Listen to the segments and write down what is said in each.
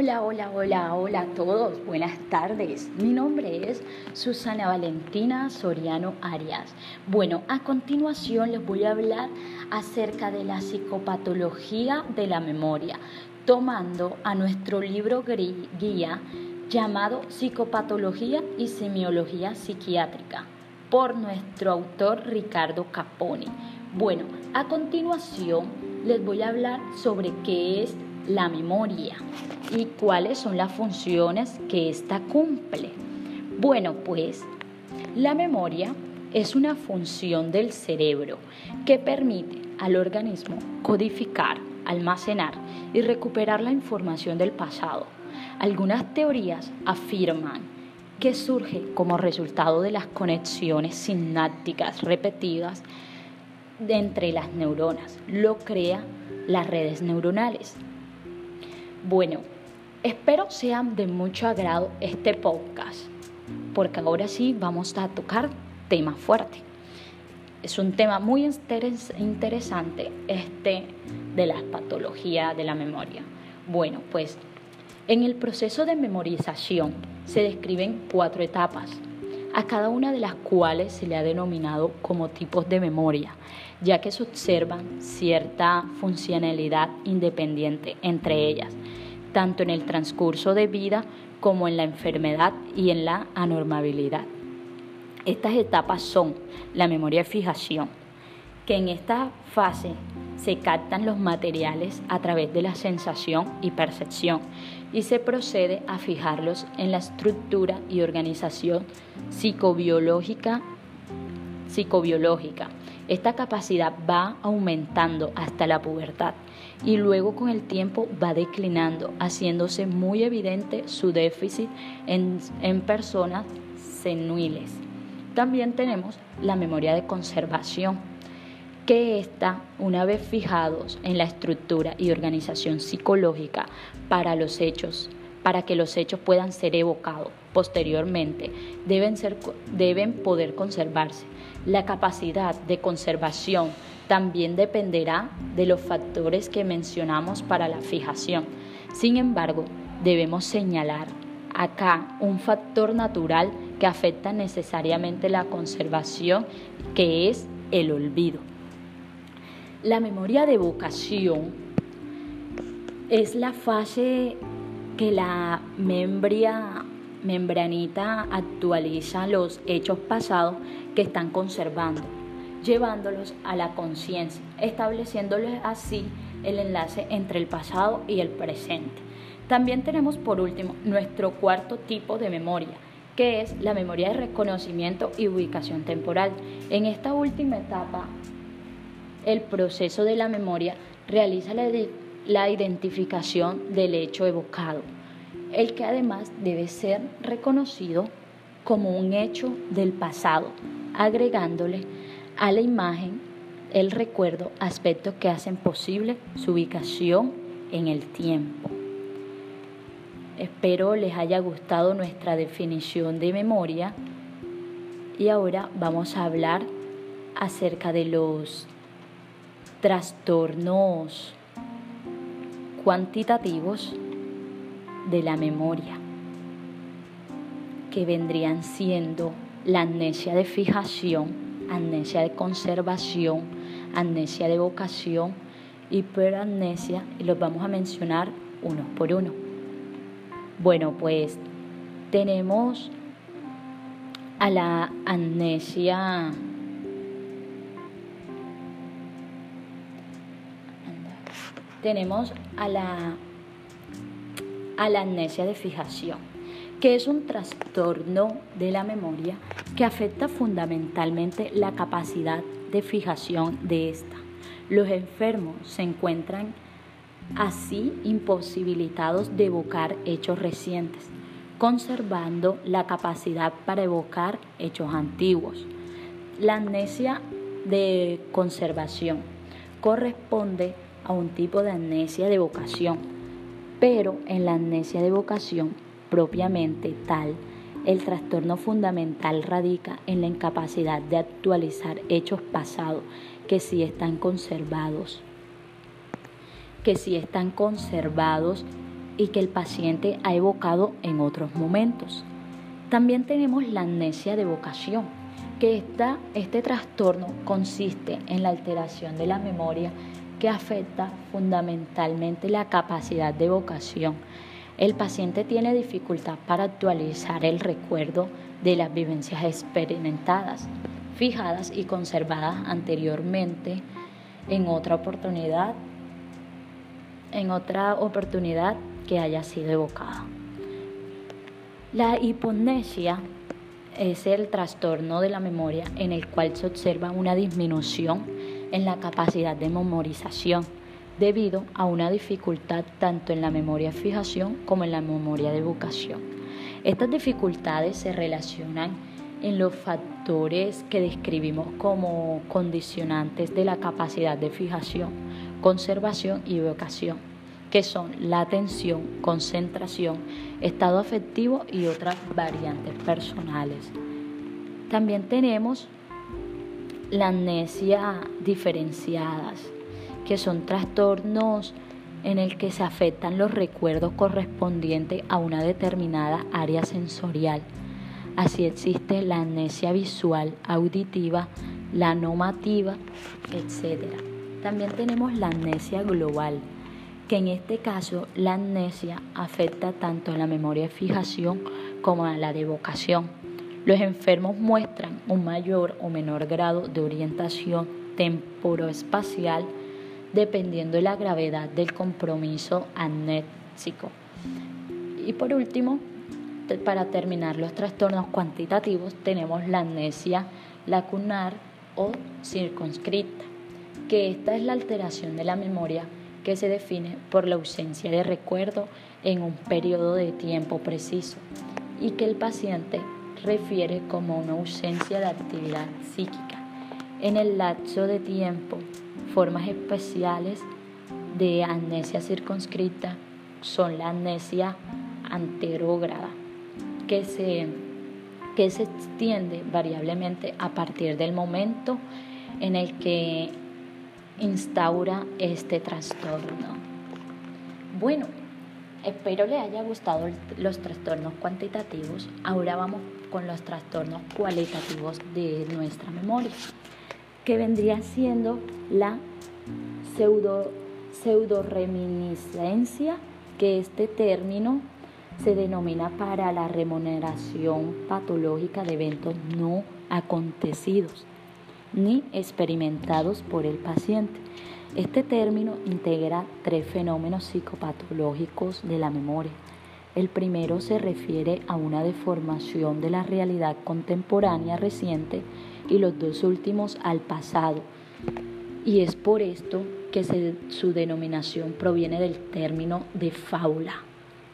Hola, hola, hola, hola a todos. Buenas tardes. Mi nombre es Susana Valentina Soriano Arias. Bueno, a continuación les voy a hablar acerca de la psicopatología de la memoria, tomando a nuestro libro guía llamado Psicopatología y Semiología Psiquiátrica por nuestro autor Ricardo Caponi. Bueno, a continuación les voy a hablar sobre qué es la memoria y cuáles son las funciones que ésta cumple. Bueno, pues la memoria es una función del cerebro que permite al organismo codificar, almacenar y recuperar la información del pasado. Algunas teorías afirman que surge como resultado de las conexiones sinápticas repetidas entre las neuronas. Lo crea las redes neuronales. Bueno, espero sean de mucho agrado este podcast, porque ahora sí vamos a tocar tema fuerte. Es un tema muy interesante este de la patología de la memoria. Bueno, pues en el proceso de memorización se describen cuatro etapas, a cada una de las cuales se le ha denominado como tipos de memoria, ya que se observan cierta funcionalidad independiente entre ellas, tanto en el transcurso de vida como en la enfermedad y en la anormabilidad. Estas etapas son la memoria de fijación, que en esta fase se captan los materiales a través de la sensación y percepción y se procede a fijarlos en la estructura y organización psicobiológica. psicobiológica. Esta capacidad va aumentando hasta la pubertad y luego con el tiempo va declinando, haciéndose muy evidente su déficit en, en personas seniles. También tenemos la memoria de conservación, que está, una vez fijados en la estructura y organización psicológica para los hechos, para que los hechos puedan ser evocados posteriormente, deben, ser, deben poder conservarse. La capacidad de conservación también dependerá de los factores que mencionamos para la fijación. Sin embargo, debemos señalar acá un factor natural que afecta necesariamente la conservación, que es el olvido. La memoria de vocación es la fase que la membria, membranita actualiza los hechos pasados que están conservando, llevándolos a la conciencia, estableciéndoles así el enlace entre el pasado y el presente. También tenemos por último nuestro cuarto tipo de memoria, que es la memoria de reconocimiento y ubicación temporal. En esta última etapa el proceso de la memoria realiza la, identificación del hecho evocado, el que además debe ser reconocido como un hecho del pasado, agregándole a la imagen el recuerdo, aspectos que hacen posible su ubicación en el tiempo. Espero les haya gustado nuestra definición de memoria y ahora vamos a hablar acerca de los trastornos cuantitativos de la memoria, que vendrían siendo la amnesia de fijación, amnesia de conservación, amnesia de vocación, hiperamnesia, y los vamos a mencionar uno por uno. Bueno, pues tenemos a la amnesia tenemos a la, a la amnesia de fijación, que es un trastorno de la memoria que afecta fundamentalmente la capacidad de fijación de esta. Los enfermos se encuentran así imposibilitados de evocar hechos recientes, conservando la capacidad para evocar hechos antiguos. La amnesia de conservación corresponde a un tipo de amnesia de vocación, pero en la amnesia de vocación propiamente tal, el trastorno fundamental radica en la incapacidad de actualizar hechos pasados que sí están conservados, que sí están conservados y que el paciente ha evocado en otros momentos. También tenemos la amnesia de evocación, que este trastorno consiste en la alteración de la memoria que afecta fundamentalmente la capacidad de evocación. El paciente tiene dificultad para actualizar el recuerdo de las vivencias experimentadas, fijadas y conservadas anteriormente en otra oportunidad, en otra oportunidad que haya sido evocada. La hipomnesia es el trastorno de la memoria en el cual se observa una disminución en la capacidad de memorización debido a una dificultad tanto en la memoria fijación como en la memoria de evocación. Estas dificultades se relacionan en los factores que describimos como condicionantes de la capacidad de fijación, conservación y evocación, que son la atención, concentración, estado afectivo y otras variantes personales. También tenemos la amnesia diferenciadas, que son trastornos en el que se afectan los recuerdos correspondientes a una determinada área sensorial. Así existe la amnesia visual, auditiva, la nomativa, etc. También tenemos la amnesia global, que en este caso la amnesia afecta tanto a la memoria de fijación como a la de evocación. Los enfermos muestran un mayor o menor grado de orientación temporoespacial dependiendo de la gravedad del compromiso amnésico. Y por último, para terminar los trastornos cuantitativos, tenemos la amnesia lacunar o circunscrita, que esta es la alteración de la memoria que se define por la ausencia de recuerdo en un periodo de tiempo preciso y que el paciente refiere como una ausencia de actividad psíquica. En el lapso de tiempo, formas especiales de amnesia circunscrita son la amnesia anterógrada, que se, que se extiende variablemente a partir del momento en el que instaura este trastorno. Bueno, espero le haya gustado los trastornos cuantitativos. Ahora vamos con los trastornos cualitativos de nuestra memoria, que vendría siendo la pseudo, pseudoreminiscencia, que este término se denomina para la remuneración patológica de eventos no acontecidos ni experimentados por el paciente. Este término integra tres fenómenos psicopatológicos de la memoria el primero se refiere a una deformación de la realidad contemporánea reciente y los dos últimos al pasado. Y es por esto que su denominación proviene del término de fábula,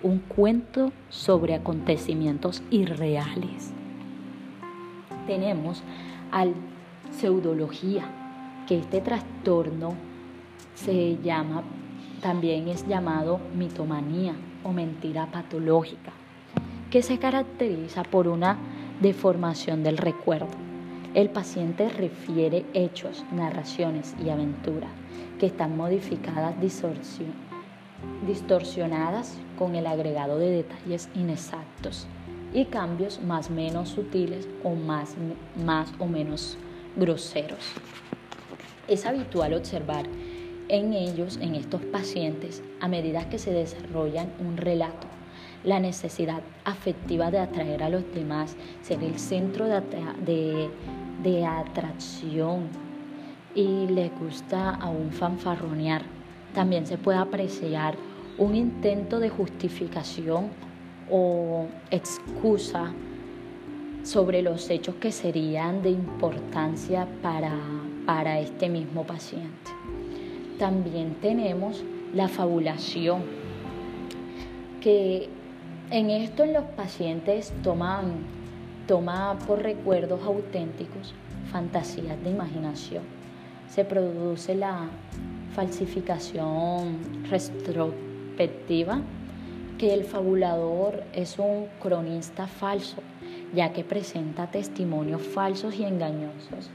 un cuento sobre acontecimientos irreales. Tenemos al pseudología, que este trastorno se llama, también es llamado mitomanía o mentira patológica, que se caracteriza por una deformación del recuerdo. El paciente refiere hechos, narraciones y aventuras que están modificadas, distorsionadas con el agregado de detalles inexactos y cambios más o menos sutiles o más, más o menos groseros. Es habitual observar en ellos, en estos pacientes, a medida que se desarrollan un relato, la necesidad afectiva de atraer a los demás, ser el centro de, de, atracción y les gusta aún fanfarronear. También se puede apreciar un intento de justificación o excusa sobre los hechos que serían de importancia para, para este mismo paciente. También tenemos la fabulación, que en esto los pacientes toman, toma por recuerdos auténticos fantasías de imaginación. Se produce la falsificación retrospectiva, que el fabulador es un cronista falso, ya que presenta testimonios falsos y engañosos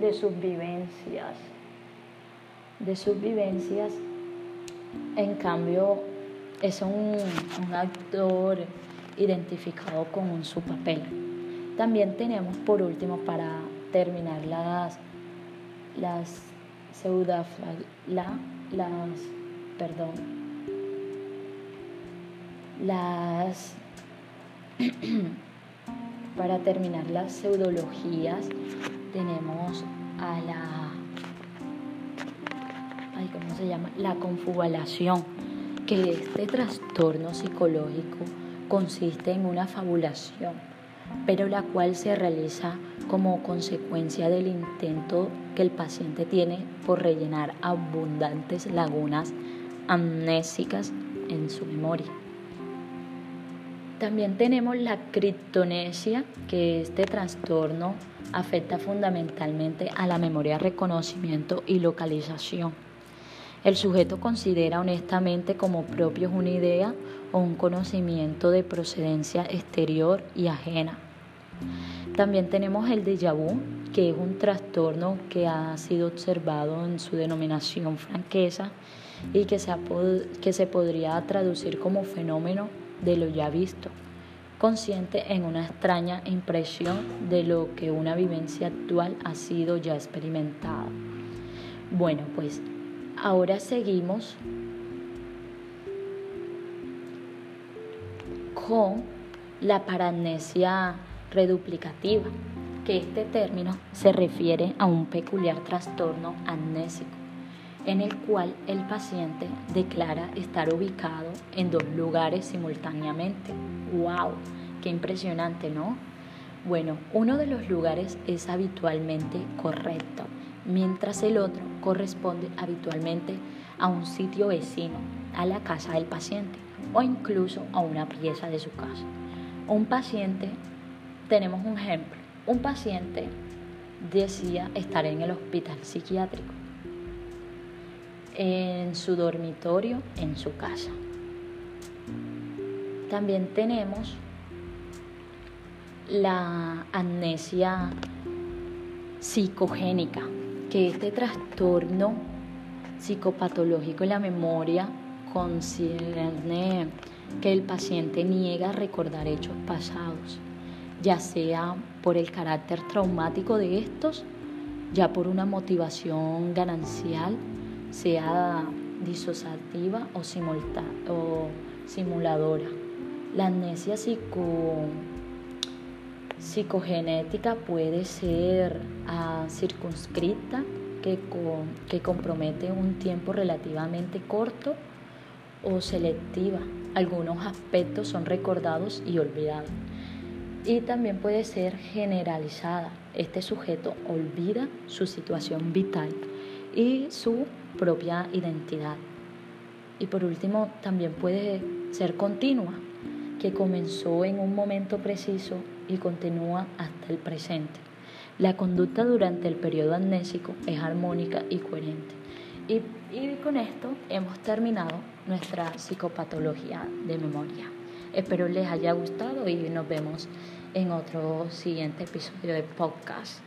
de sus vivencias de sus vivencias. En cambio, es un, actor identificado con su papel. También tenemos por último para terminar las las la, las perdón las para terminar las pseudologías tenemos a la ¿cómo se llama? la confabulación que este trastorno psicológico consiste en una fabulación pero la cual se realiza como consecuencia del intento que el paciente tiene por rellenar abundantes lagunas amnésicas en su memoria. También tenemos la criptonesia, que este trastorno afecta fundamentalmente a la memoria, reconocimiento y localización. El sujeto considera honestamente como propios una idea o un conocimiento de procedencia exterior y ajena. También tenemos el déjà vu, que es un trastorno que ha sido observado en su denominación franqueza y que se, que se podría traducir como fenómeno de lo ya visto, consciente en una extraña impresión de lo que una vivencia actual ha sido ya experimentada. Bueno, pues ahora seguimos con la paramnesia reduplicativa, que este término se refiere a un peculiar trastorno amnésico, en el cual el paciente declara estar ubicado en dos lugares simultáneamente. ¡Wow! ¡Qué impresionante, ¿no? Bueno, uno de los lugares es habitualmente correcto, mientras el otro corresponde habitualmente a un sitio vecino, a la casa del paciente o incluso a una pieza de su casa. Un paciente, tenemos un ejemplo, un paciente decía estar en el hospital psiquiátrico, en su dormitorio, en su casa. También tenemos la amnesia psicogénica, que este trastorno psicopatológico en la memoria concierne que el paciente niega recordar hechos pasados ya sea por el carácter traumático de estos, ya por una motivación ganancial, sea disociativa o, o simuladora. La amnesia psicogenética puede ser ah, circunscrita, que, que compromete un tiempo relativamente corto o selectiva. Algunos aspectos son recordados y olvidados y también puede ser generalizada. Este sujeto olvida su situación vital y su propia identidad. Y por último, también puede ser continua, que comenzó en un momento preciso y continúa hasta el presente. La conducta durante el periodo amnésico es armónica y coherente. Y, y con esto hemos terminado nuestra psicopatología de memoria. Espero les haya gustado y nos vemos en otro siguiente episodio de podcast.